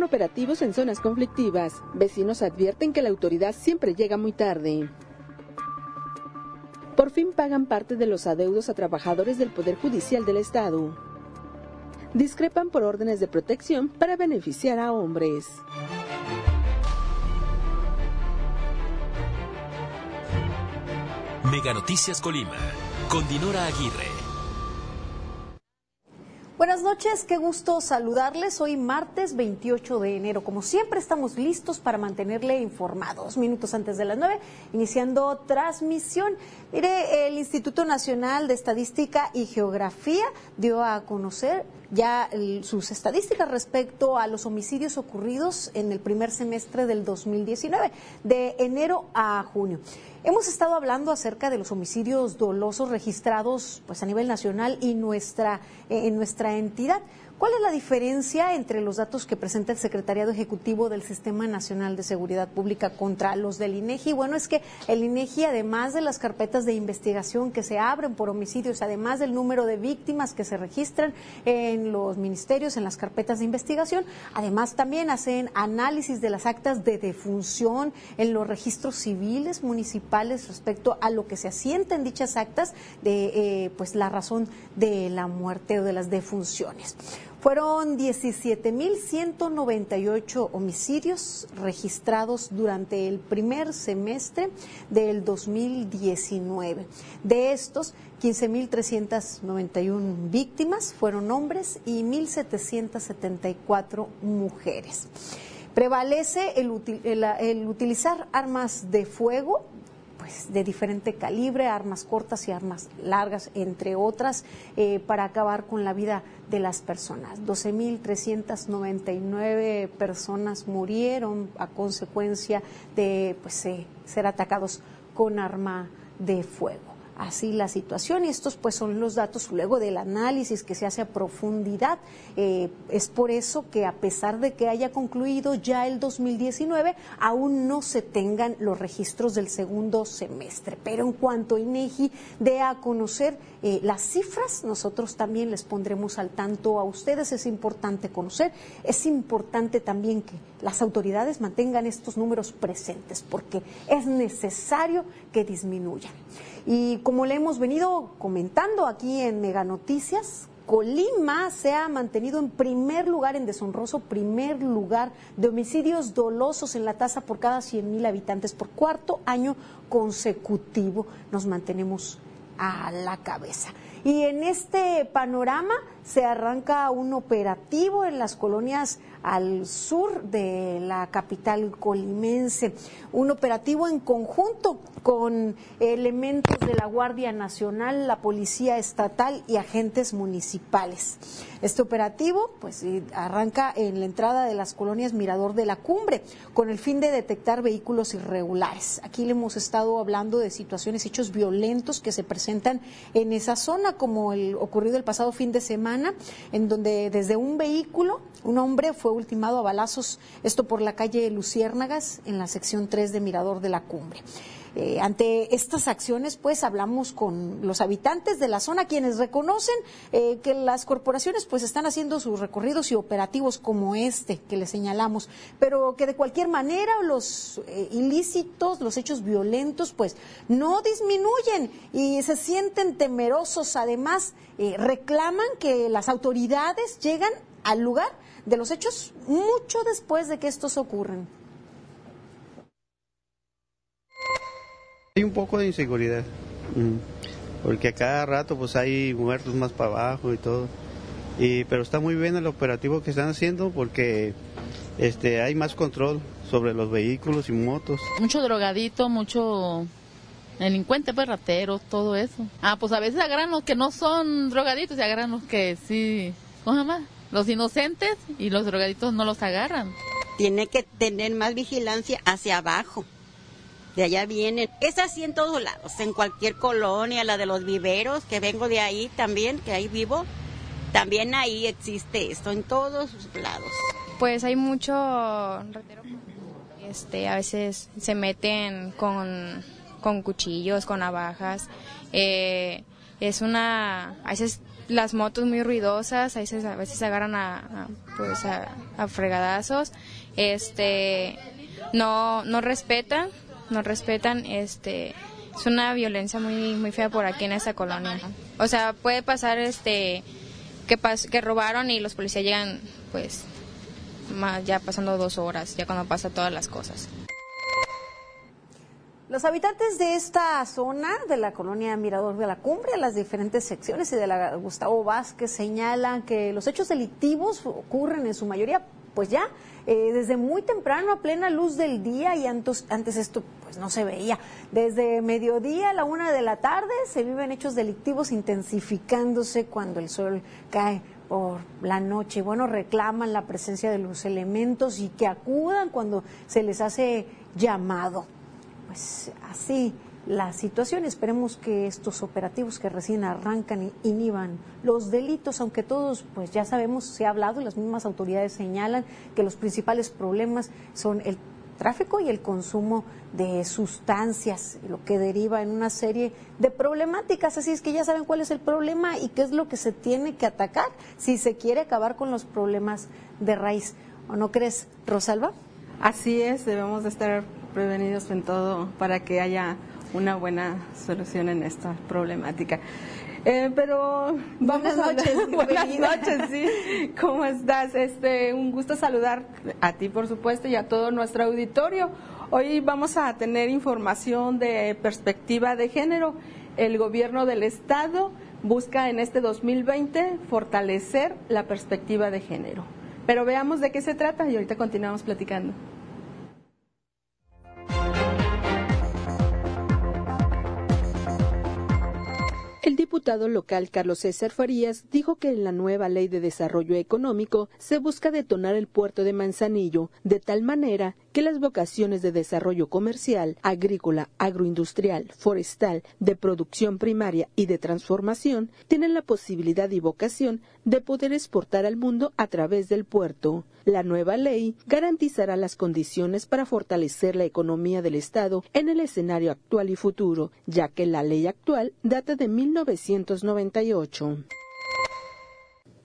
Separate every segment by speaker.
Speaker 1: operativos en zonas conflictivas. Vecinos advierten que la autoridad siempre llega muy tarde. Por fin pagan parte de los adeudos a trabajadores del Poder Judicial del Estado. Discrepan por órdenes de protección para beneficiar a hombres.
Speaker 2: Mega Noticias Colima, con Dinora Aguirre.
Speaker 3: Buenas noches, qué gusto saludarles. Hoy martes 28 de enero. Como siempre estamos listos para mantenerle informado. Dos minutos antes de las nueve, iniciando transmisión. Mire, el Instituto Nacional de Estadística y Geografía dio a conocer ya sus estadísticas respecto a los homicidios ocurridos en el primer semestre del 2019, de enero a junio. Hemos estado hablando acerca de los homicidios dolosos registrados pues a nivel nacional y nuestra en nuestra entidad. ¿Cuál es la diferencia entre los datos que presenta el Secretariado Ejecutivo del Sistema Nacional de Seguridad Pública contra los del INEGI? Bueno, es que el INEGI, además de las carpetas de investigación que se abren por homicidios, además del número de víctimas que se registran en los ministerios, en las carpetas de investigación, además también hacen análisis de las actas de defunción en los registros civiles municipales respecto a lo que se asienta en dichas actas de eh, pues la razón de la muerte o de las defunciones. Fueron 17.198 homicidios registrados durante el primer semestre del 2019. De estos, 15.391 víctimas fueron hombres y 1.774 mujeres. Prevalece el, el utilizar armas de fuego pues, de diferente calibre, armas cortas y armas largas, entre otras, eh, para acabar con la vida de las personas. 12.399 personas murieron a consecuencia de pues, eh, ser atacados con arma de fuego así la situación y estos pues son los datos luego del análisis que se hace a profundidad. Eh, es por eso que a pesar de que haya concluido ya el 2019, aún no se tengan los registros del segundo semestre. Pero en cuanto INEGI dé a conocer eh, las cifras, nosotros también les pondremos al tanto a ustedes. Es importante conocer, es importante también que las autoridades mantengan estos números presentes porque es necesario que disminuyan. Y como le hemos venido comentando aquí en Mega Noticias, Colima se ha mantenido en primer lugar, en deshonroso primer lugar de homicidios dolosos en la tasa por cada 100 mil habitantes. Por cuarto año consecutivo nos mantenemos a la cabeza. Y en este panorama se arranca un operativo en las colonias al sur de la capital colimense. Un operativo en conjunto con elementos de la Guardia Nacional, la Policía Estatal y agentes municipales. Este operativo pues arranca en la entrada de las colonias Mirador de la Cumbre con el fin de detectar vehículos irregulares. Aquí le hemos estado hablando de situaciones, hechos violentos que se presentan en esa zona, como el ocurrido el pasado fin de semana, en donde desde un vehículo un hombre fue ultimado a balazos, esto por la calle Luciérnagas, en la sección 3 de Mirador de la Cumbre. Eh, ante estas acciones, pues hablamos con los habitantes de la zona, quienes reconocen eh, que las corporaciones pues están haciendo sus recorridos y operativos como este que le señalamos, pero que de cualquier manera los eh, ilícitos, los hechos violentos, pues no disminuyen y se sienten temerosos. Además, reclaman que las autoridades llegan al lugar de los hechos mucho después de que estos ocurren.
Speaker 4: Hay un poco de inseguridad, porque a cada rato pues hay muertos más para abajo y todo. Y, pero está muy bien el operativo que están haciendo porque este, hay más control sobre los vehículos y motos.
Speaker 5: Mucho drogadito, mucho delincuente, pues rateros, todo eso. Ah, pues a veces agarran los que no son drogaditos y agarran los que sí, ¿cómo más? Los inocentes y los drogaditos no los agarran.
Speaker 6: Tiene que tener más vigilancia hacia abajo. De allá vienen. Es así en todos lados, en cualquier colonia, la de los viveros, que vengo de ahí también, que ahí vivo. También ahí existe esto, en todos lados.
Speaker 7: Pues hay mucho este, a veces se meten con, con cuchillos, con navajas. Eh, es una, a veces las motos muy ruidosas, ahí se, a veces se agarran a, pues a, fregadazos, este, no, no respetan, no respetan, este, es una violencia muy, muy fea por aquí en esta colonia. O sea, puede pasar, este, que, que robaron y los policías llegan, pues, ya pasando dos horas, ya cuando pasa todas las cosas.
Speaker 3: Los habitantes de esta zona de la colonia Mirador de la Cumbre, las diferentes secciones y de la Gustavo Vázquez señalan que los hechos delictivos ocurren en su mayoría, pues ya eh, desde muy temprano a plena luz del día y antes, antes esto pues no se veía. Desde mediodía a la una de la tarde se viven hechos delictivos intensificándose cuando el sol cae por la noche. Bueno, reclaman la presencia de los elementos y que acudan cuando se les hace llamado pues así la situación. Esperemos que estos operativos que recién arrancan inhiban los delitos, aunque todos, pues ya sabemos, se ha hablado y las mismas autoridades señalan que los principales problemas son el tráfico y el consumo de sustancias, lo que deriva en una serie de problemáticas. Así es que ya saben cuál es el problema y qué es lo que se tiene que atacar si se quiere acabar con los problemas de raíz. ¿O no crees, Rosalba?
Speaker 8: Así es, debemos de estar prevenidos en todo para que haya una buena solución en esta problemática. Eh, pero
Speaker 3: vamos buenas noches,
Speaker 8: buenas noches, sí. ¿Cómo estás? Este, un gusto saludar a ti, por supuesto, y a todo nuestro auditorio. Hoy vamos a tener información de perspectiva de género. El gobierno del estado busca en este 2020 fortalecer la perspectiva de género. Pero veamos de qué se trata y ahorita continuamos platicando.
Speaker 1: El diputado local Carlos César Farías dijo que en la nueva ley de desarrollo económico se busca detonar el puerto de Manzanillo de tal manera que las vocaciones de desarrollo comercial, agrícola, agroindustrial, forestal, de producción primaria y de transformación tienen la posibilidad y vocación de poder exportar al mundo a través del puerto. La nueva ley garantizará las condiciones para fortalecer la economía del Estado en el escenario actual y futuro, ya que la ley actual data de 1998.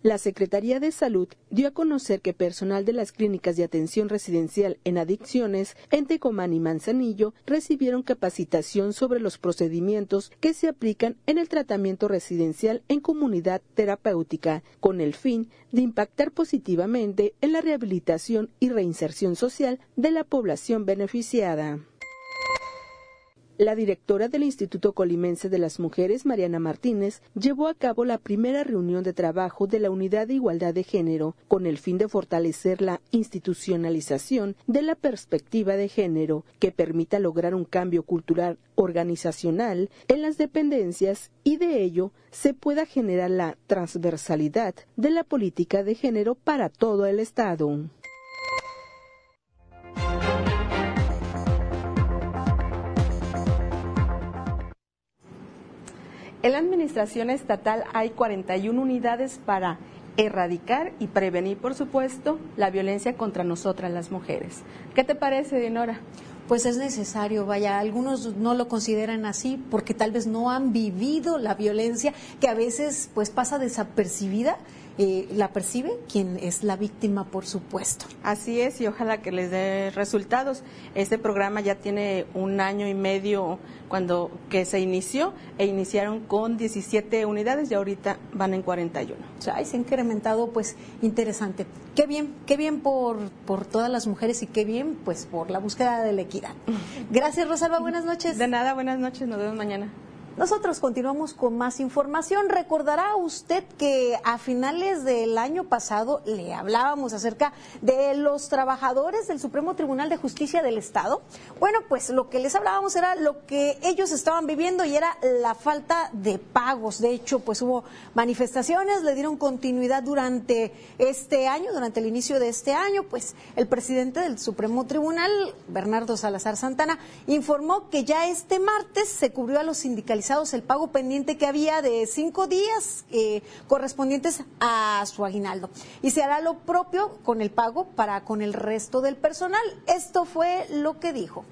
Speaker 1: La Secretaría de Salud dio a conocer que personal de las clínicas de atención residencial en adicciones en Tecomán y Manzanillo recibieron capacitación sobre los procedimientos que se aplican en el tratamiento residencial en comunidad terapéutica, con el fin de impactar positivamente en la rehabilitación y reinserción social de la población beneficiada. La directora del Instituto Colimense de las Mujeres, Mariana Martínez, llevó a cabo la primera reunión de trabajo de la Unidad de Igualdad de Género con el fin de fortalecer la institucionalización de la perspectiva de género que permita lograr un cambio cultural organizacional en las dependencias y de ello se pueda generar la transversalidad de la política de género para todo el Estado.
Speaker 8: En la administración estatal hay 41 unidades para erradicar y prevenir, por supuesto, la violencia contra nosotras las mujeres. ¿Qué te parece, Dinora?
Speaker 3: Pues es necesario, vaya, algunos no lo consideran así porque tal vez no han vivido la violencia que a veces pues pasa desapercibida eh, la percibe quien es la víctima, por supuesto.
Speaker 8: Así es, y ojalá que les dé resultados. Este programa ya tiene un año y medio cuando que se inició e iniciaron con 17 unidades y ahorita van en 41.
Speaker 3: O sea, se ha incrementado, pues interesante. Qué bien, qué bien por, por todas las mujeres y qué bien, pues por la búsqueda de la equidad. Gracias, Rosalba, buenas noches.
Speaker 8: De nada, buenas noches, nos vemos mañana.
Speaker 3: Nosotros continuamos con más información. Recordará usted que a finales del año pasado le hablábamos acerca de los trabajadores del Supremo Tribunal de Justicia del Estado. Bueno, pues lo que les hablábamos era lo que ellos estaban viviendo y era la falta de pagos. De hecho, pues hubo manifestaciones, le dieron continuidad durante este año, durante el inicio de este año, pues el presidente del Supremo Tribunal, Bernardo Salazar Santana, informó que ya este martes se cubrió a los sindicalistas el pago pendiente que había de cinco días eh, correspondientes a su aguinaldo. Y se hará lo propio con el pago para con el resto del personal. Esto fue lo que dijo.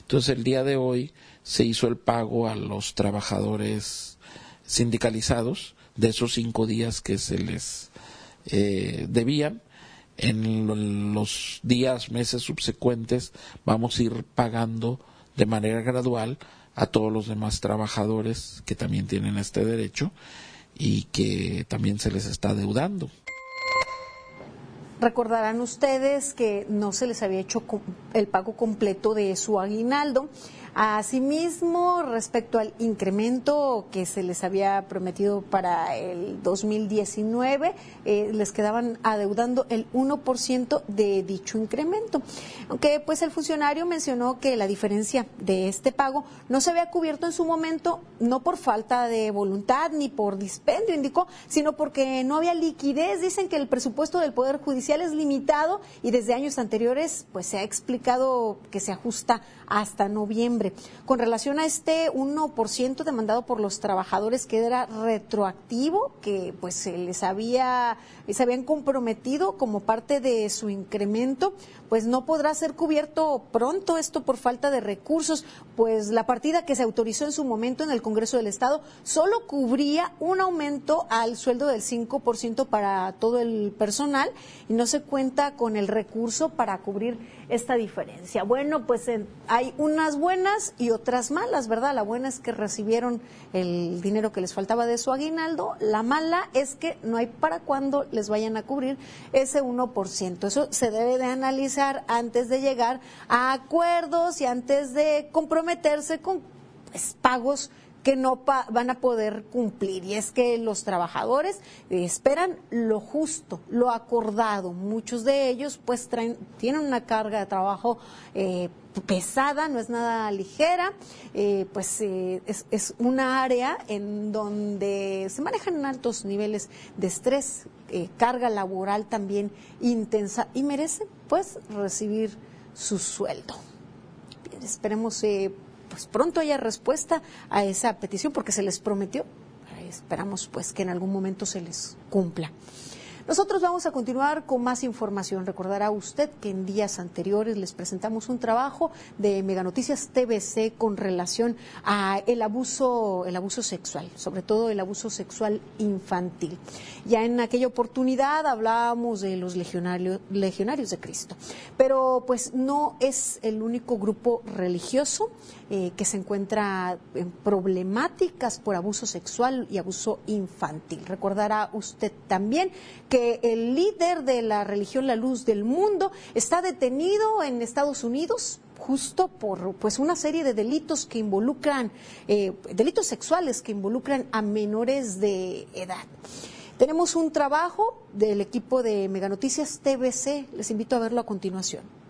Speaker 9: Entonces el día de hoy se hizo el pago a los trabajadores sindicalizados de esos cinco días que se les eh, debían. En los días, meses subsecuentes vamos a ir pagando de manera gradual a todos los demás trabajadores que también tienen este derecho y que también se les está deudando.
Speaker 3: Recordarán ustedes que no se les había hecho el pago completo de su aguinaldo Asimismo, respecto al incremento que se les había prometido para el 2019, eh, les quedaban adeudando el 1% de dicho incremento. Aunque pues el funcionario mencionó que la diferencia de este pago no se había cubierto en su momento, no por falta de voluntad ni por dispendio, indicó, sino porque no había liquidez. Dicen que el presupuesto del Poder Judicial es limitado y desde años anteriores pues se ha explicado que se ajusta hasta noviembre. Con relación a este 1% demandado por los trabajadores que era retroactivo, que pues se les había, se habían comprometido como parte de su incremento, pues no podrá ser cubierto pronto esto por falta de recursos, pues la partida que se autorizó en su momento en el Congreso del Estado solo cubría un aumento al sueldo del 5% para todo el personal y no se cuenta con el recurso para cubrir esta diferencia. Bueno, pues hay unas buenas y otras malas, ¿verdad? La buena es que recibieron el dinero que les faltaba de su aguinaldo, la mala es que no hay para cuándo les vayan a cubrir ese 1%. Eso se debe de analizar antes de llegar a acuerdos y antes de comprometerse con pues, pagos que no van a poder cumplir. Y es que los trabajadores esperan lo justo, lo acordado. Muchos de ellos pues tienen una carga de trabajo eh, pesada, no es nada ligera, eh, pues eh, es, es, una área en donde se manejan altos niveles de estrés, carga laboral también intensa y merecen pues recibir su sueldo. esperemos pues pronto haya respuesta a esa petición porque se les prometió. Esperamos pues que en algún momento se les cumpla. Nosotros vamos a continuar con más información. Recordará usted que en días anteriores les presentamos un trabajo de Meganoticias TVC con relación a el abuso, el abuso sexual, sobre todo el abuso sexual infantil. Ya en aquella oportunidad hablábamos de los legionarios, legionarios de Cristo, pero pues no es el único grupo religioso eh, que se encuentra en problemáticas por abuso sexual y abuso infantil. Recordará usted también que el líder de la religión La Luz del Mundo está detenido en Estados Unidos justo por pues una serie de delitos que involucran eh, delitos sexuales que involucran a menores de edad. Tenemos un trabajo del equipo de Meganoticias TVC, les invito a verlo a continuación.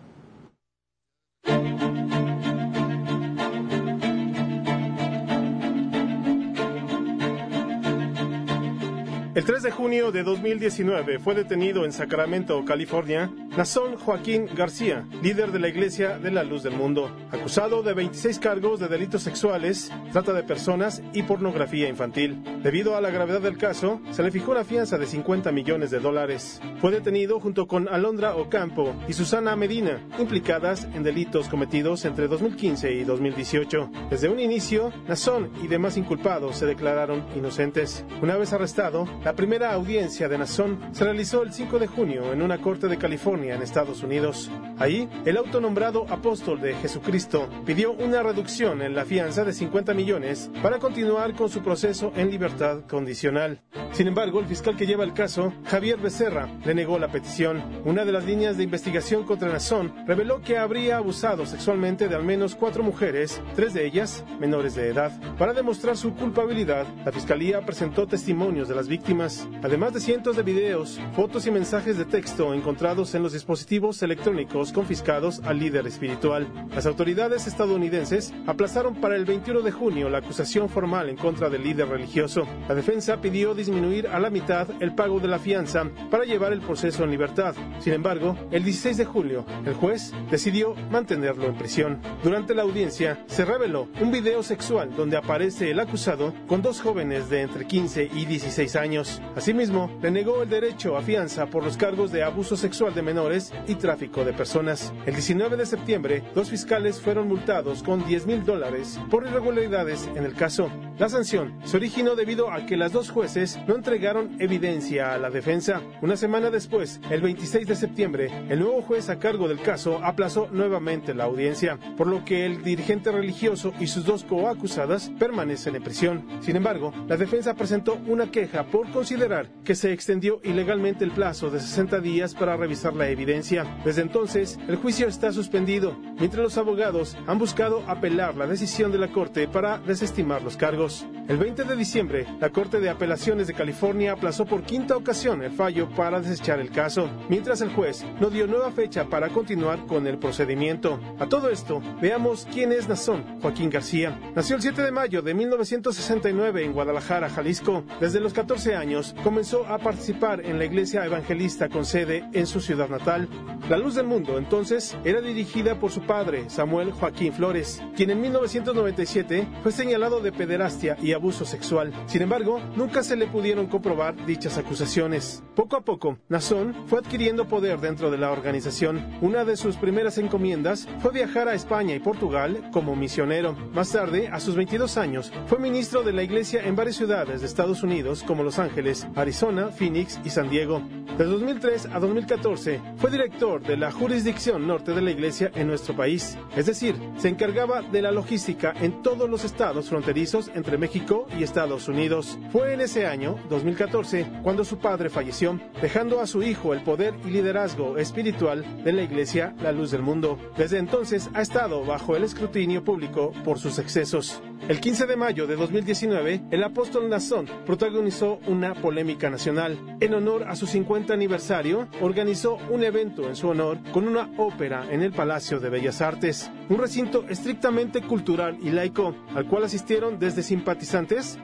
Speaker 10: El 3 de junio de 2019 fue detenido en Sacramento, California, Nazón Joaquín García, líder de la Iglesia de la Luz del Mundo, acusado de 26 cargos de delitos sexuales, trata de personas y pornografía infantil. Debido a la gravedad del caso, se le fijó una fianza de 50 millones de dólares. Fue detenido junto con Alondra Ocampo y Susana Medina, implicadas en delitos cometidos entre 2015 y 2018. Desde un inicio, Nazón y demás inculpados se declararon inocentes. Una vez arrestado, la primera audiencia de Nazón se realizó el 5 de junio en una corte de California en Estados Unidos. Ahí, el autonombrado apóstol de Jesucristo pidió una reducción en la fianza de 50 millones para continuar con su proceso en libertad condicional. Sin embargo, el fiscal que lleva el caso, Javier Becerra, le negó la petición. Una de las líneas de investigación contra Nazón reveló que habría abusado sexualmente de al menos cuatro mujeres, tres de ellas menores de edad. Para demostrar su culpabilidad, la fiscalía presentó testimonios de las víctimas además de cientos de videos, fotos y mensajes de texto encontrados en los dispositivos electrónicos confiscados al líder espiritual. Las autoridades estadounidenses aplazaron para el 21 de junio la acusación formal en contra del líder religioso. La defensa pidió disminuir a la mitad el pago de la fianza para llevar el proceso en libertad. Sin embargo, el 16 de julio, el juez decidió mantenerlo en prisión. Durante la audiencia, se reveló un video sexual donde aparece el acusado con dos jóvenes de entre 15 y 16 años. Asimismo, le negó el derecho a fianza por los cargos de abuso sexual de menores y tráfico de personas. El 19 de septiembre, dos fiscales fueron multados con 10 mil dólares por irregularidades en el caso. La sanción se originó debido a que las dos jueces no entregaron evidencia a la defensa. Una semana después, el 26 de septiembre, el nuevo juez a cargo del caso aplazó nuevamente la audiencia, por lo que el dirigente religioso y sus dos coacusadas permanecen en prisión. Sin embargo, la defensa presentó una queja por considerar que se extendió ilegalmente el plazo de 60 días para revisar la evidencia. Desde entonces, el juicio está suspendido, mientras los abogados han buscado apelar la decisión de la Corte para desestimar los cargos. El 20 de diciembre, la Corte de Apelaciones de California aplazó por quinta ocasión el fallo para desechar el caso, mientras el juez no dio nueva fecha para continuar con el procedimiento. A todo esto, veamos quién es Nazón Joaquín García. Nació el 7 de mayo de 1969 en Guadalajara, Jalisco. Desde los 14 años, comenzó a participar en la iglesia evangelista con sede en su ciudad natal. La Luz del Mundo, entonces, era dirigida por su padre, Samuel Joaquín Flores, quien en 1997 fue señalado de pederastia y abuso sexual. Sin embargo, nunca se le pudieron comprobar dichas acusaciones. Poco a poco, Nazón fue adquiriendo poder dentro de la organización. Una de sus primeras encomiendas fue viajar a España y Portugal como misionero. Más tarde, a sus 22 años, fue ministro de la iglesia en varias ciudades de Estados Unidos como Los Ángeles, Arizona, Phoenix y San Diego. De 2003 a 2014, fue director de la jurisdicción norte de la iglesia en nuestro país. Es decir, se encargaba de la logística en todos los estados fronterizos entre México y Estados Unidos. Fue en ese año, 2014, cuando su padre falleció, dejando a su hijo el poder y liderazgo espiritual de la Iglesia La Luz del Mundo. Desde entonces ha estado bajo el escrutinio público por sus excesos. El 15 de mayo de 2019, el apóstol Nazón protagonizó una polémica nacional. En honor a su 50 aniversario, organizó un evento en su honor con una ópera en el Palacio de Bellas Artes, un recinto estrictamente cultural y laico, al cual asistieron desde simpatizantes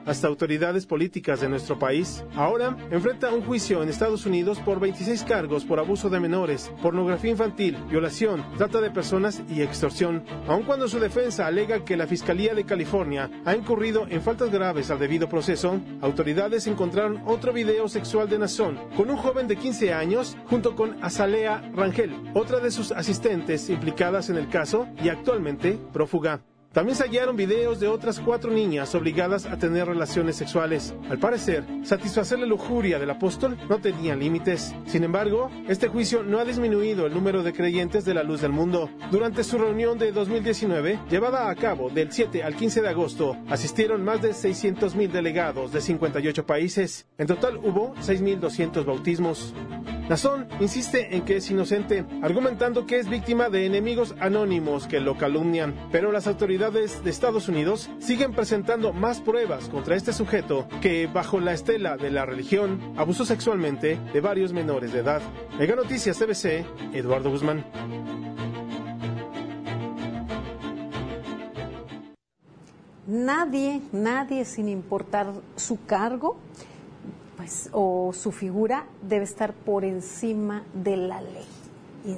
Speaker 10: hasta autoridades políticas de nuestro país. Ahora enfrenta un juicio en Estados Unidos por 26 cargos por abuso de menores, pornografía infantil, violación, trata de personas y extorsión, aun cuando su defensa alega que la Fiscalía de California ha incurrido en faltas graves al debido proceso, autoridades encontraron otro video sexual de Nazón con un joven de 15 años junto con Azalea Rangel, otra de sus asistentes implicadas en el caso y actualmente prófuga. También se hallaron videos de otras cuatro niñas obligadas a tener relaciones sexuales. Al parecer, satisfacer la lujuria del apóstol no tenía límites. Sin embargo, este juicio no ha disminuido el número de creyentes de la luz del mundo. Durante su reunión de 2019, llevada a cabo del 7 al 15 de agosto, asistieron más de 600.000 delegados de 58 países. En total hubo 6.200 bautismos. Nazón insiste en que es inocente, argumentando que es víctima de enemigos anónimos que lo calumnian, pero las autoridades de Estados Unidos siguen presentando más pruebas contra este sujeto que, bajo la estela de la religión, abusó sexualmente de varios menores de edad. Mega Noticias CBC, Eduardo Guzmán.
Speaker 3: Nadie, nadie sin importar su cargo, pues, o su figura debe estar por encima de la ley.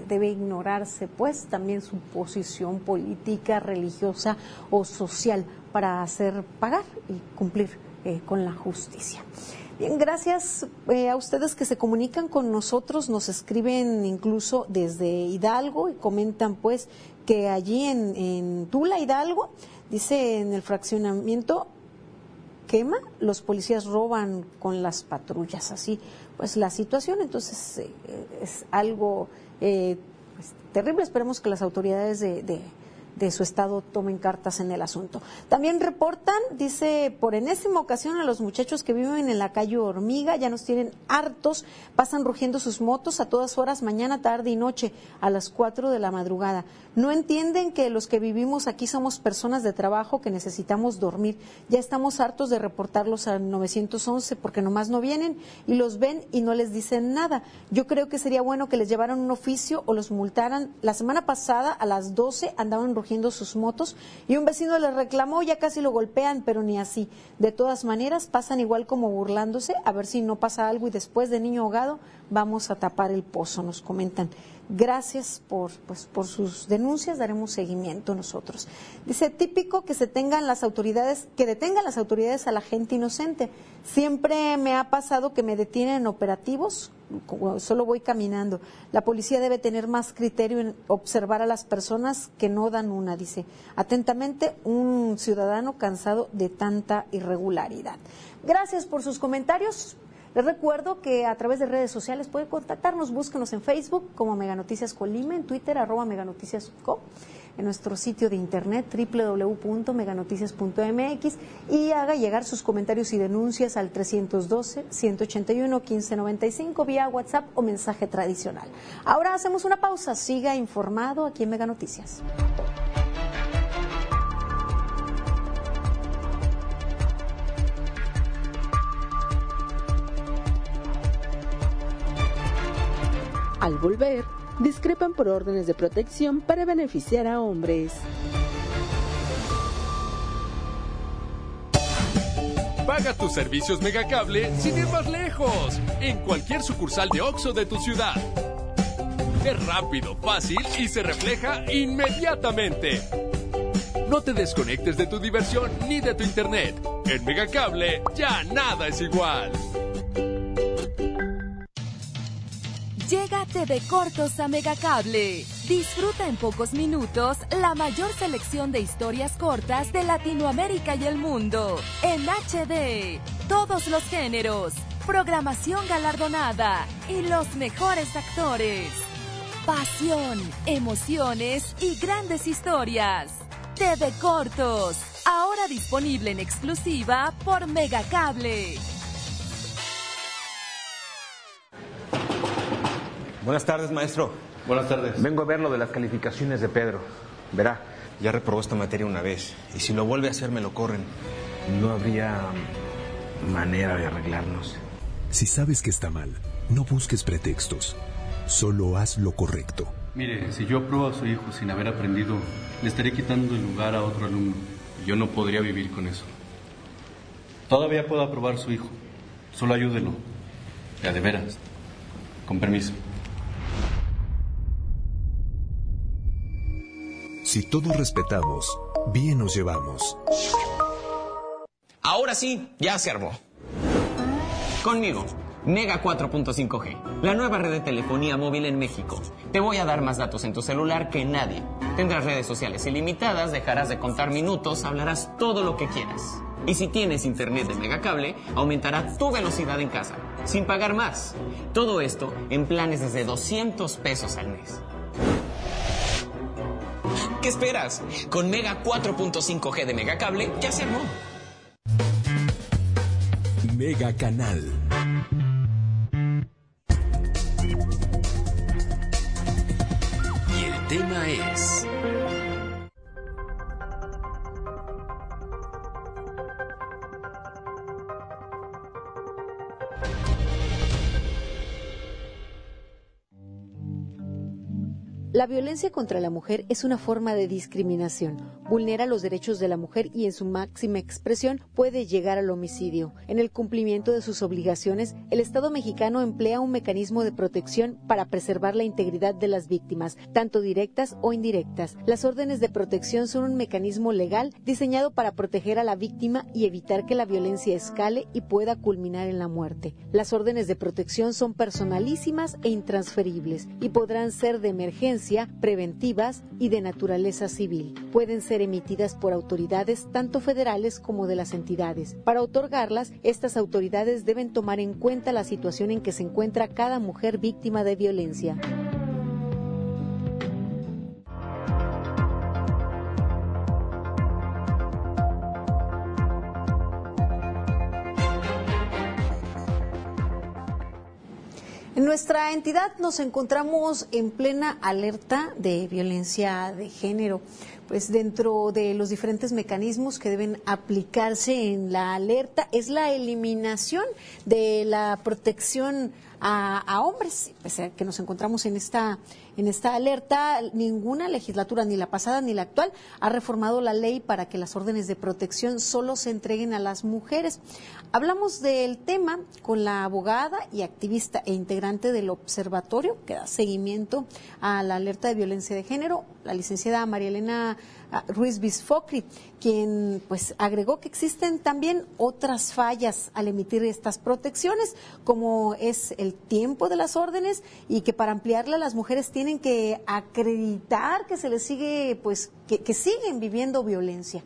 Speaker 3: Debe ignorarse, pues, también su posición política, religiosa o social para hacer pagar y cumplir eh, con la justicia. Bien, gracias eh, a ustedes que se comunican con nosotros, nos escriben incluso desde Hidalgo y comentan pues que allí en, en Tula, Hidalgo, dice en el fraccionamiento quema, los policías roban con las patrullas, así pues la situación entonces eh, es algo eh, pues, terrible. Esperemos que las autoridades de, de, de su estado tomen cartas en el asunto. También reportan, dice, por enésima ocasión a los muchachos que viven en la calle Hormiga, ya nos tienen hartos, pasan rugiendo sus motos a todas horas, mañana, tarde y noche, a las cuatro de la madrugada. No entienden que los que vivimos aquí somos personas de trabajo que necesitamos dormir. Ya estamos hartos de reportarlos al 911 porque nomás no vienen y los ven y no les dicen nada. Yo creo que sería bueno que les llevaran un oficio o los multaran. La semana pasada a las 12 andaban recogiendo sus motos y un vecino le reclamó, ya casi lo golpean, pero ni así. De todas maneras, pasan igual como burlándose, a ver si no pasa algo y después de niño ahogado vamos a tapar el pozo, nos comentan. Gracias por, pues, por sus denuncias, daremos seguimiento nosotros. Dice, típico que se tengan las autoridades, que detengan las autoridades a la gente inocente. Siempre me ha pasado que me detienen en operativos, solo voy caminando. La policía debe tener más criterio en observar a las personas que no dan una, dice. Atentamente, un ciudadano cansado de tanta irregularidad. Gracias por sus comentarios. Les recuerdo que a través de redes sociales pueden contactarnos, búsquenos en Facebook como Mega Noticias Colima, en Twitter arroba meganoticiasco, en nuestro sitio de internet www.meganoticias.mx y haga llegar sus comentarios y denuncias al 312-181-1595 vía WhatsApp o mensaje tradicional. Ahora hacemos una pausa, siga informado aquí en Mega
Speaker 1: Al volver, discrepan por órdenes de protección para beneficiar a hombres.
Speaker 11: Paga tus servicios Megacable sin ir más lejos, en cualquier sucursal de OXO de tu ciudad. Es rápido, fácil y se refleja inmediatamente. No te desconectes de tu diversión ni de tu internet. En Megacable ya nada es igual.
Speaker 12: Llega TV Cortos a Megacable. Disfruta en pocos minutos la mayor selección de historias cortas de Latinoamérica y el mundo. En HD, todos los géneros, programación galardonada y los mejores actores. Pasión, emociones y grandes historias. TV Cortos, ahora disponible en exclusiva por Megacable.
Speaker 13: Buenas tardes, maestro.
Speaker 14: Buenas tardes.
Speaker 13: Vengo a ver lo de las calificaciones de Pedro. Verá, ya reprobó esta materia una vez. Y si lo vuelve a hacer, me lo corren. No habría manera de arreglarnos.
Speaker 15: Si sabes que está mal, no busques pretextos. Solo haz lo correcto.
Speaker 14: Mire, si yo apruebo a su hijo sin haber aprendido, le estaré quitando el lugar a otro alumno. Y yo no podría vivir con eso. Todavía puedo aprobar a su hijo. Solo ayúdelo. Ya de veras. Con permiso.
Speaker 15: Si todos respetamos, bien nos llevamos.
Speaker 16: Ahora sí, ya se armó. Conmigo, Mega 4.5G, la nueva red de telefonía móvil en México. Te voy a dar más datos en tu celular que nadie. Tendrás redes sociales ilimitadas, dejarás de contar minutos, hablarás todo lo que quieras. Y si tienes internet de megacable, aumentará tu velocidad en casa, sin pagar más. Todo esto en planes desde 200 pesos al mes. ¿Qué esperas? Con Mega 4.5G de Megacable ya se armó.
Speaker 15: Mega Canal.
Speaker 2: Y el tema es...
Speaker 3: La violencia contra la mujer es una forma de discriminación, vulnera los derechos de la mujer y en su máxima expresión puede llegar al homicidio. En el cumplimiento de sus obligaciones, el Estado mexicano emplea un mecanismo de protección para preservar la integridad de las víctimas, tanto directas o indirectas. Las órdenes de protección son un mecanismo legal diseñado para proteger a la víctima y evitar que la violencia escale y pueda culminar en la muerte. Las órdenes de protección son personalísimas e intransferibles y podrán ser de emergencia preventivas y de naturaleza civil. Pueden ser emitidas por autoridades tanto federales como de las entidades. Para otorgarlas, estas autoridades deben tomar en cuenta la situación en que se encuentra cada mujer víctima de violencia. En nuestra entidad nos encontramos en plena alerta de violencia de género. Pues dentro de los diferentes mecanismos que deben aplicarse en la alerta es la eliminación de la protección a, hombres, pese a que nos encontramos en esta En esta alerta, ninguna legislatura, ni la pasada ni la actual, ha reformado la ley para que las órdenes de protección solo se entreguen a las mujeres. Hablamos del tema con la abogada y activista e integrante del observatorio que da seguimiento a la alerta de violencia de género, la licenciada María Elena Ruiz Bisfocri, quien pues agregó que existen también otras fallas al emitir estas protecciones, como es el tiempo de las órdenes y que para ampliarla las mujeres tienen que acreditar que se les sigue, pues, que, que siguen viviendo violencia.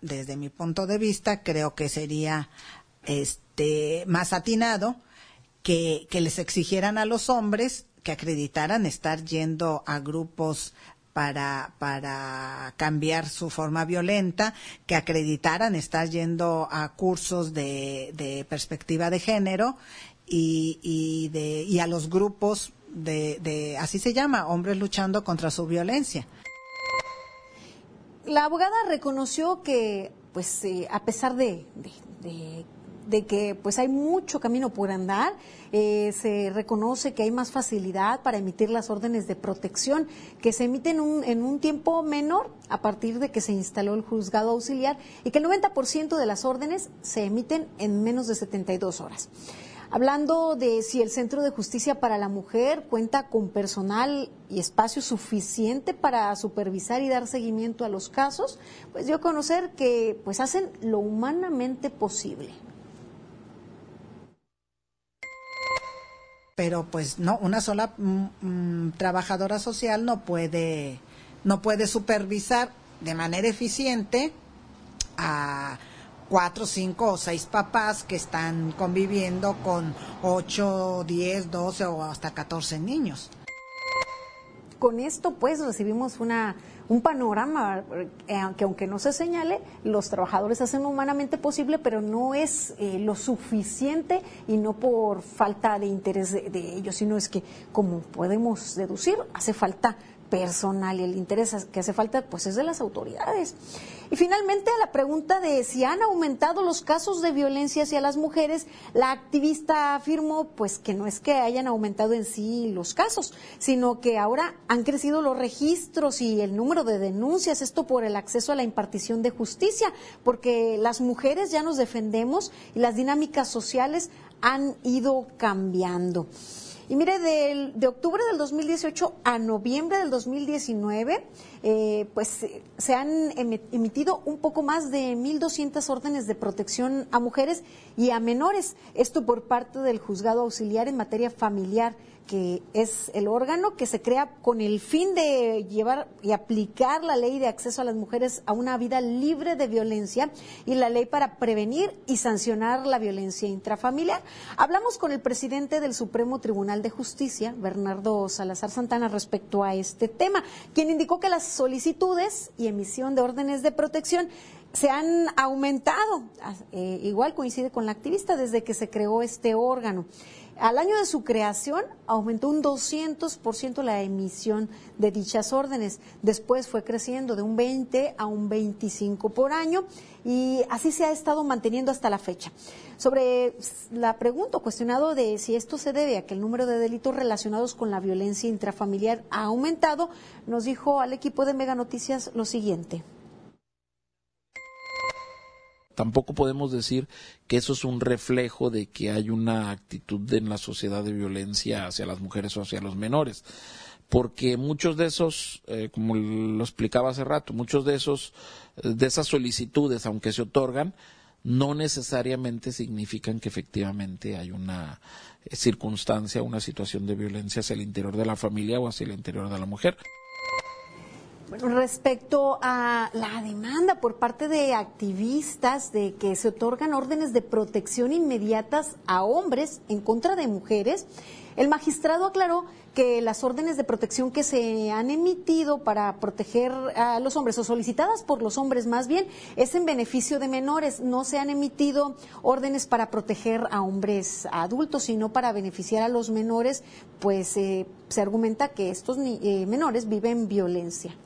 Speaker 17: Desde mi punto de vista, creo que sería este más atinado que, que les exigieran a los hombres que acreditaran estar yendo a grupos para, para cambiar su forma violenta, que acreditaran estar yendo a cursos de, de perspectiva de género y, y, de, y a los grupos de, de, así se llama, hombres luchando contra su violencia.
Speaker 3: La abogada reconoció que, pues, eh, a pesar de, de que pues hay mucho camino por andar. Eh, se reconoce que hay más facilidad para emitir las órdenes de protección que se emiten en un tiempo menor a partir de que se instaló el juzgado auxiliar y que el 90% de las órdenes se emiten en menos de 72 horas. Hablando de si el Centro de Justicia para la Mujer cuenta con personal y espacio suficiente para supervisar y dar seguimiento a los casos, pues dio a conocer que pues hacen lo humanamente posible.
Speaker 17: Pero pues no una sola mm, mm, trabajadora social no puede no puede supervisar de manera eficiente a cuatro, cinco o seis papás que están conviviendo con ocho, diez, doce o hasta catorce niños.
Speaker 3: Con esto pues recibimos una un panorama eh, que aunque no se señale, los trabajadores hacen humanamente posible, pero no es eh, lo suficiente y no por falta de interés de, de ellos, sino es que, como podemos deducir, hace falta personal y el interés que hace falta pues es de las autoridades. Y finalmente a la pregunta de si han aumentado los casos de violencia hacia las mujeres, la activista afirmó pues que no es que hayan aumentado en sí los casos, sino que ahora han crecido los registros y el número de denuncias, esto por el acceso a la impartición de justicia, porque las mujeres ya nos defendemos y las dinámicas sociales han ido cambiando. Y mire, de octubre del 2018 a noviembre del 2019, eh, pues se han emitido un poco más de 1.200 órdenes de protección a mujeres y a menores. Esto por parte del juzgado auxiliar en materia familiar que es el órgano que se crea con el fin de llevar y aplicar la ley de acceso a las mujeres a una vida libre de violencia y la ley para prevenir y sancionar la violencia intrafamiliar. Hablamos con el presidente del Supremo Tribunal de Justicia, Bernardo Salazar Santana, respecto a este tema, quien indicó que las solicitudes y emisión de órdenes de protección se han aumentado. Eh, igual coincide con la activista desde que se creó este órgano. Al año de su creación aumentó un 200% la emisión de dichas órdenes. Después fue creciendo de un 20 a un 25 por año y así se ha estado manteniendo hasta la fecha. Sobre la pregunta cuestionado de si esto se debe a que el número de delitos relacionados con la violencia intrafamiliar ha aumentado, nos dijo al equipo de Mega Noticias lo siguiente
Speaker 9: tampoco podemos decir que eso es un reflejo de que hay una actitud en la sociedad de violencia hacia las mujeres o hacia los menores. Porque muchos de esos, eh, como lo explicaba hace rato, muchos de esos, eh, de esas solicitudes, aunque se otorgan, no necesariamente significan que efectivamente hay una eh, circunstancia, una situación de violencia hacia el interior de la familia o hacia el interior de la mujer.
Speaker 3: Respecto a la demanda por parte de activistas de que se otorgan órdenes de protección inmediatas a hombres en contra de mujeres, el magistrado aclaró que las órdenes de protección que se han emitido para proteger a los hombres o solicitadas por los hombres más bien es en beneficio de menores. No se han emitido órdenes para proteger a hombres adultos, sino para beneficiar a los menores, pues eh, se argumenta que estos eh, menores viven violencia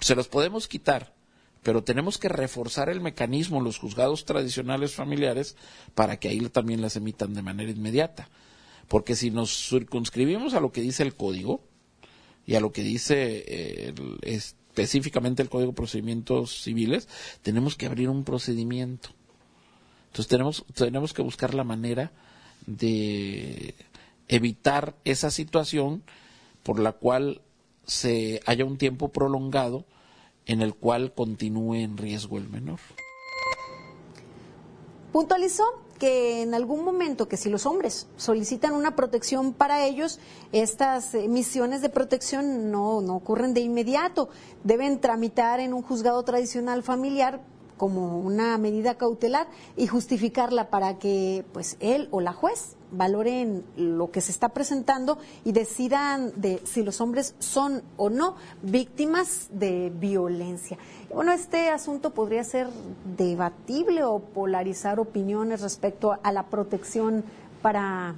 Speaker 9: se los podemos quitar, pero tenemos que reforzar el mecanismo, los juzgados tradicionales familiares, para que ahí también las emitan de manera inmediata. Porque si nos circunscribimos a lo que dice el código y a lo que dice eh, específicamente el Código de Procedimientos Civiles, tenemos que abrir un procedimiento. Entonces tenemos, tenemos que buscar la manera de evitar esa situación por la cual se haya un tiempo prolongado en el cual continúe en riesgo el menor.
Speaker 3: Puntualizó que en algún momento que si los hombres solicitan una protección para ellos, estas eh, misiones de protección no, no ocurren de inmediato, deben tramitar en un juzgado tradicional familiar como una medida cautelar y justificarla para que pues él o la juez valoren lo que se está presentando y decidan de si los hombres son o no víctimas de violencia. Bueno, este asunto podría ser debatible o polarizar opiniones respecto a la protección para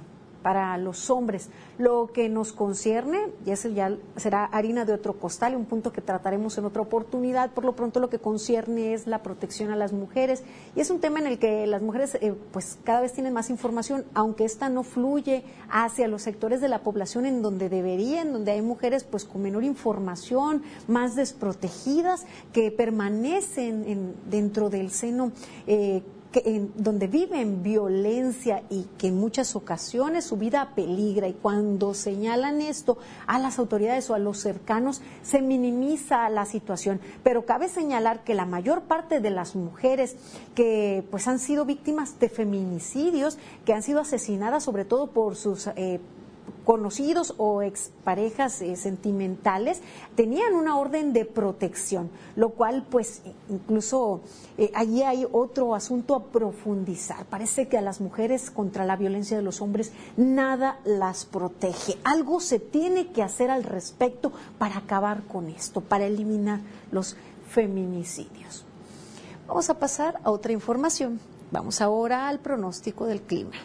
Speaker 3: para los hombres. Lo que nos concierne, y eso ya será harina de otro costal, un punto que trataremos en otra oportunidad, por lo pronto lo que concierne es la protección a las mujeres, y es un tema en el que las mujeres eh, pues cada vez tienen más información, aunque esta no fluye hacia los sectores de la población en donde deberían, donde hay mujeres pues con menor información, más desprotegidas, que permanecen dentro del seno eh, en, donde viven violencia y que en muchas ocasiones su vida peligra y cuando señalan esto a las autoridades o a los cercanos se minimiza la situación. Pero cabe señalar que la mayor parte de las mujeres que pues han sido víctimas de feminicidios, que han sido asesinadas sobre todo por sus eh, conocidos o exparejas eh, sentimentales tenían una orden de protección, lo cual pues incluso eh, allí hay otro asunto a profundizar. Parece que a las mujeres contra la violencia de los hombres nada las protege. Algo se tiene que hacer al respecto para acabar con esto, para eliminar los feminicidios. Vamos a pasar a otra información. Vamos ahora al pronóstico del clima.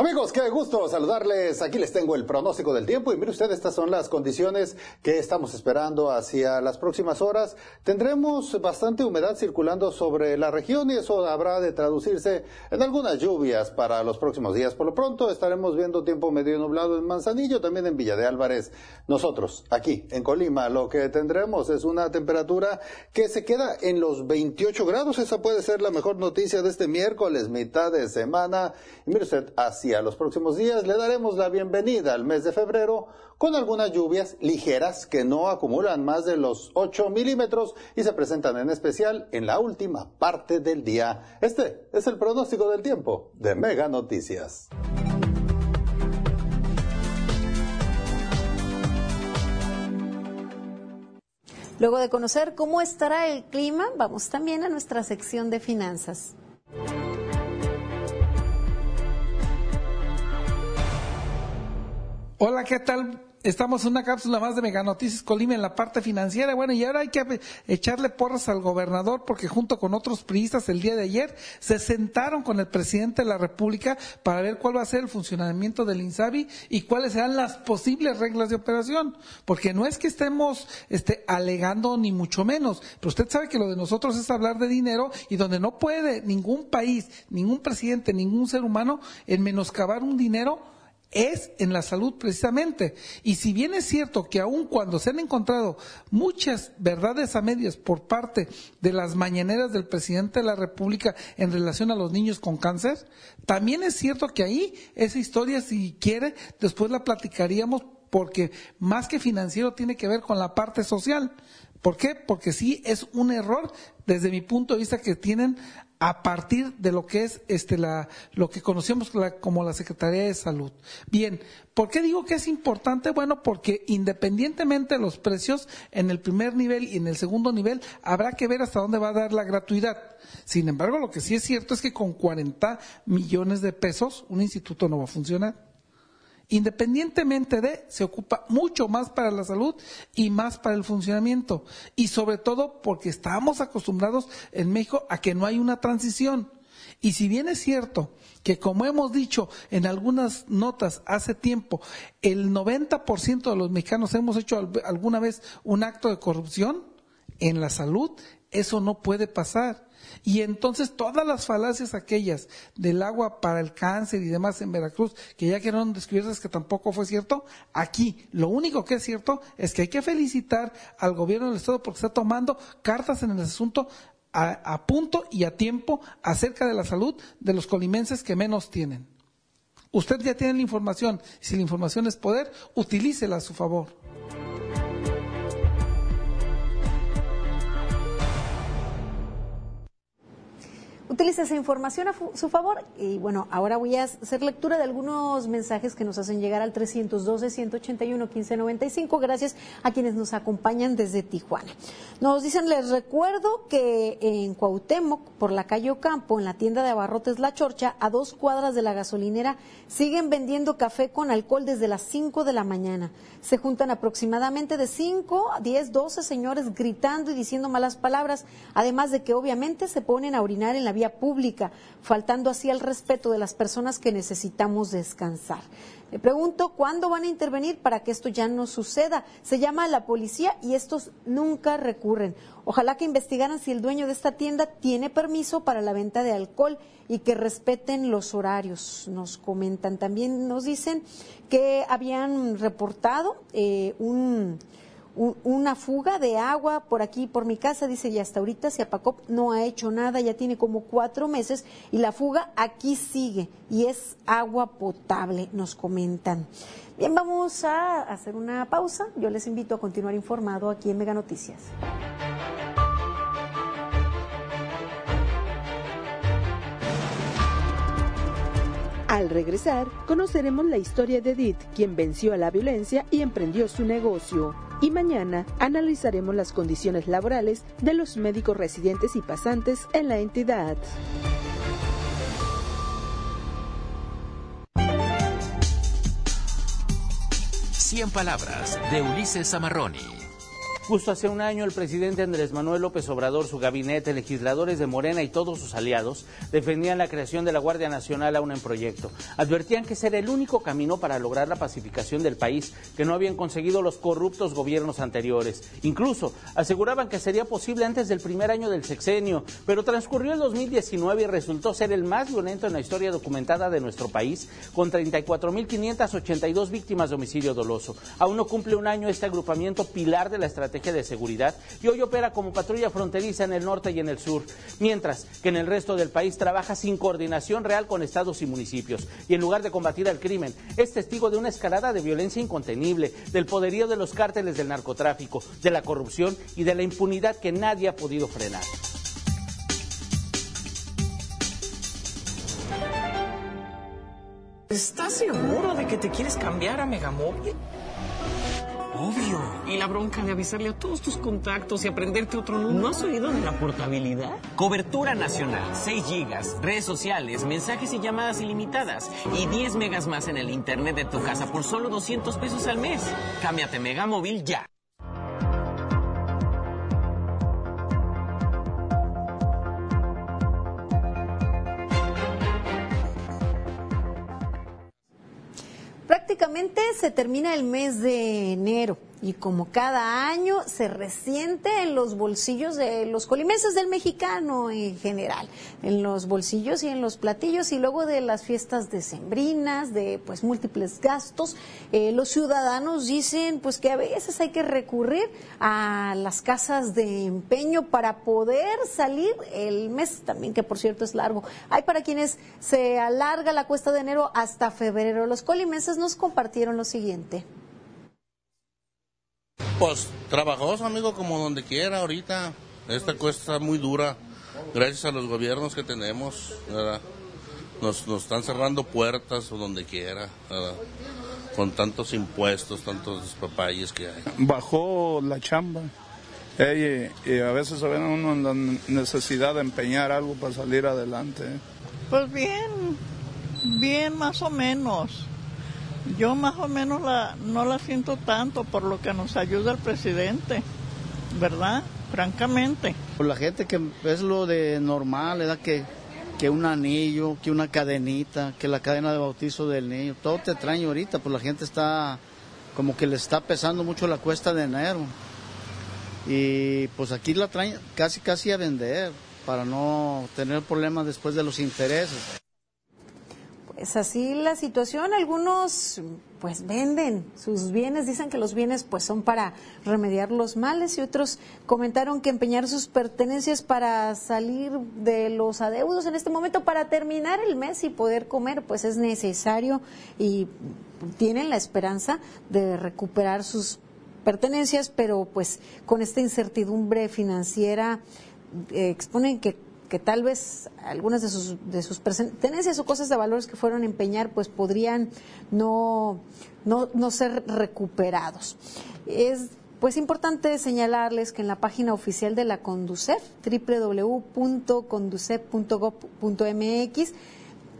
Speaker 18: Amigos, qué gusto saludarles. Aquí les tengo el pronóstico del tiempo y mire usted, estas son las condiciones que estamos esperando hacia las próximas horas. Tendremos bastante humedad circulando sobre la región y eso habrá de traducirse en algunas lluvias para los próximos días. Por lo pronto estaremos viendo tiempo medio nublado en Manzanillo, también en Villa de Álvarez. Nosotros, aquí en Colima, lo que tendremos es una temperatura que se queda en los 28 grados. Esa puede ser la mejor noticia de este miércoles, mitad de semana. Y mire usted, así a los próximos días le daremos la bienvenida al mes de febrero con algunas lluvias ligeras que no acumulan más de los 8 milímetros y se presentan en especial en la última parte del día. Este es el pronóstico del tiempo de Mega Noticias.
Speaker 3: Luego de conocer cómo estará el clima, vamos también a nuestra sección de finanzas.
Speaker 19: Hola, ¿qué tal? Estamos en una cápsula más de Mega Noticias Colima en la parte financiera. Bueno, y ahora hay que echarle porras al gobernador porque junto con otros priistas el día de ayer se sentaron con el presidente de la República para ver cuál va a ser el funcionamiento del INSABI y cuáles serán las posibles reglas de operación. Porque no es que estemos este, alegando ni mucho menos, pero usted sabe que lo de nosotros es hablar de dinero y donde no puede ningún país, ningún presidente, ningún ser humano en menoscabar un dinero es en la salud precisamente. Y si bien es cierto que aun cuando se han encontrado muchas verdades a medias por parte de las mañaneras del presidente de la República en relación a los niños con cáncer, también es cierto que ahí esa historia, si quiere, después la platicaríamos porque más que financiero tiene que ver con la parte social. ¿Por qué? Porque sí es un error desde mi punto de vista que tienen a partir de lo que es este la lo que conocemos como la Secretaría de Salud. Bien, ¿por qué digo que es importante? Bueno, porque independientemente de los precios en el primer nivel y en el segundo nivel habrá que ver hasta dónde va a dar la gratuidad. Sin embargo, lo que sí es cierto es que con 40 millones de pesos un instituto no va a funcionar independientemente de, se ocupa mucho más para la salud y más para el funcionamiento. Y sobre todo porque estamos acostumbrados en México a que no hay una transición. Y si bien es cierto que, como hemos dicho en algunas notas hace tiempo, el 90% de los mexicanos hemos hecho alguna vez un acto de corrupción en la salud, eso no puede pasar. Y entonces todas las falacias aquellas del agua para el cáncer y demás en Veracruz, que ya quedaron descubiertas que tampoco fue cierto, aquí lo único que es cierto es que hay que felicitar al gobierno del Estado porque está tomando cartas en el asunto a, punto y a tiempo acerca de la salud de los colimenses que menos tienen. Usted ya tiene la información. Si la información es poder, utilícela a su favor.
Speaker 3: Utilice esa información a su favor. Y bueno, ahora voy a hacer lectura de algunos mensajes que nos hacen llegar al 312-181-1595, gracias a quienes nos acompañan desde Tijuana. Nos dicen, les recuerdo que en Cuauhtémoc, por la calle Ocampo, en la tienda de abarrotes La Chorcha, a dos cuadras de la gasolinera, siguen vendiendo café con alcohol desde las 5 de la mañana. Se juntan aproximadamente de 5 a 10, 12 señores gritando y diciendo malas palabras, además de que obviamente se ponen a orinar en la pública, faltando así al respeto de las personas que necesitamos descansar. Le pregunto cuándo van a intervenir para que esto ya no suceda. Se llama a la policía y estos nunca recurren. Ojalá que investigaran si el dueño de esta tienda tiene permiso para la venta de alcohol y que respeten los horarios. Nos comentan también, nos dicen que habían reportado eh, un una fuga de agua por aquí, por mi casa, dice, y hasta ahorita Ciapacop no ha hecho nada, ya tiene como cuatro meses y la fuga aquí sigue y es agua potable, nos comentan. Bien, vamos a hacer una pausa. Yo les invito a continuar informado aquí en Mega Noticias.
Speaker 1: Al regresar, conoceremos la historia de Edith, quien venció a la violencia y emprendió su negocio. Y mañana analizaremos las condiciones laborales de los médicos residentes y pasantes en la entidad.
Speaker 2: 100 palabras de Ulises Zamarroni.
Speaker 20: Justo hace un año el presidente Andrés Manuel López Obrador, su gabinete, legisladores de Morena y todos sus aliados defendían la creación de la Guardia Nacional aún en proyecto. Advertían que ese era el único camino para lograr la pacificación del país que no habían conseguido los corruptos gobiernos anteriores. Incluso aseguraban que sería posible antes del primer año del sexenio, pero transcurrió el 2019 y resultó ser el más violento en la historia documentada de nuestro país, con 34.582 víctimas de homicidio doloso. Aún no cumple un año este agrupamiento pilar de la estrategia de seguridad y hoy opera como patrulla fronteriza en el norte y en el sur, mientras que en el resto del país trabaja sin coordinación real con estados y municipios y en lugar de combatir al crimen es testigo de una escalada de violencia incontenible, del poderío de los cárteles del narcotráfico, de la corrupción y de la impunidad que nadie ha podido frenar.
Speaker 21: ¿Estás seguro de que te quieres cambiar a Megamóvil?
Speaker 16: Obvio.
Speaker 21: Y la bronca de avisarle a todos tus contactos y aprenderte otro número.
Speaker 16: ¿No has oído de la portabilidad? Cobertura nacional, 6 gigas, redes sociales, mensajes y llamadas ilimitadas y 10 megas más en el internet de tu casa por solo 200 pesos al mes. Cámbiate Mega Móvil ya.
Speaker 3: Se termina el mes de enero y como cada año se resiente en los bolsillos de los colimenses del mexicano en general, en los bolsillos y en los platillos y luego de las fiestas decembrinas, de pues múltiples gastos, eh, los ciudadanos dicen pues que a veces hay que recurrir a las casas de empeño para poder salir el mes también que por cierto es largo. Hay para quienes se alarga la cuesta de enero hasta febrero. Los colimenses nos compartieron lo siguiente.
Speaker 22: Pues trabajoso, amigo, como donde quiera ahorita. Esta cuesta muy dura, gracias a los gobiernos que tenemos, Nos, nos están cerrando puertas o donde quiera, con tantos impuestos, tantos papayes que hay.
Speaker 23: Bajó la chamba. y a veces se ven uno en la necesidad de empeñar algo para salir adelante.
Speaker 24: Pues bien, bien más o menos. Yo más o menos la, no la siento tanto por lo que nos ayuda el presidente, ¿verdad? Francamente.
Speaker 25: Por la gente que es lo de normal, ¿verdad? Que
Speaker 26: que un anillo, que una cadenita, que la cadena de bautizo del niño. Todo te traen ahorita, pues la gente está como que le está pesando mucho la cuesta de enero. Y pues aquí la traen casi casi a vender para no tener problemas después de los intereses.
Speaker 3: Es así la situación. Algunos pues venden sus bienes, dicen que los bienes pues son para remediar los males y otros comentaron que empeñar sus pertenencias para salir de los adeudos en este momento para terminar el mes y poder comer pues es necesario y tienen la esperanza de recuperar sus pertenencias, pero pues con esta incertidumbre financiera eh, exponen que que tal vez algunas de sus, de sus pertenencias o cosas de valores que fueron empeñar pues podrían no, no, no ser recuperados. Es pues importante señalarles que en la página oficial de la Conducef, www.conducef.gov.mx,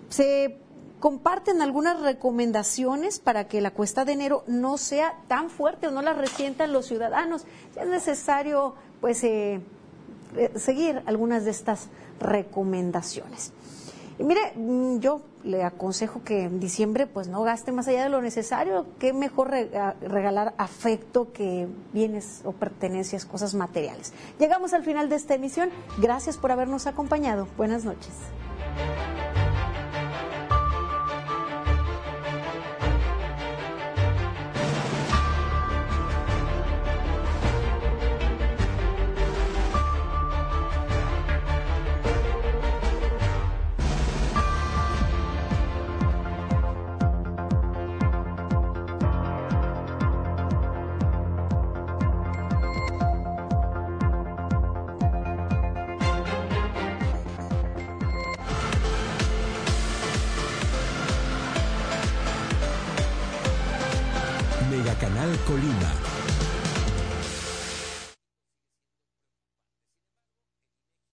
Speaker 3: se comparten algunas recomendaciones para que la cuesta de enero no sea tan fuerte o no la resientan los ciudadanos. es necesario pues eh, seguir algunas de estas recomendaciones. Y mire, mm, yo le aconsejo que en diciembre pues no gaste más allá de lo necesario, que mejor regalar afecto que bienes o pertenencias, cosas materiales. Llegamos al final de esta emisión. Gracias por habernos acompañado. Buenas noches.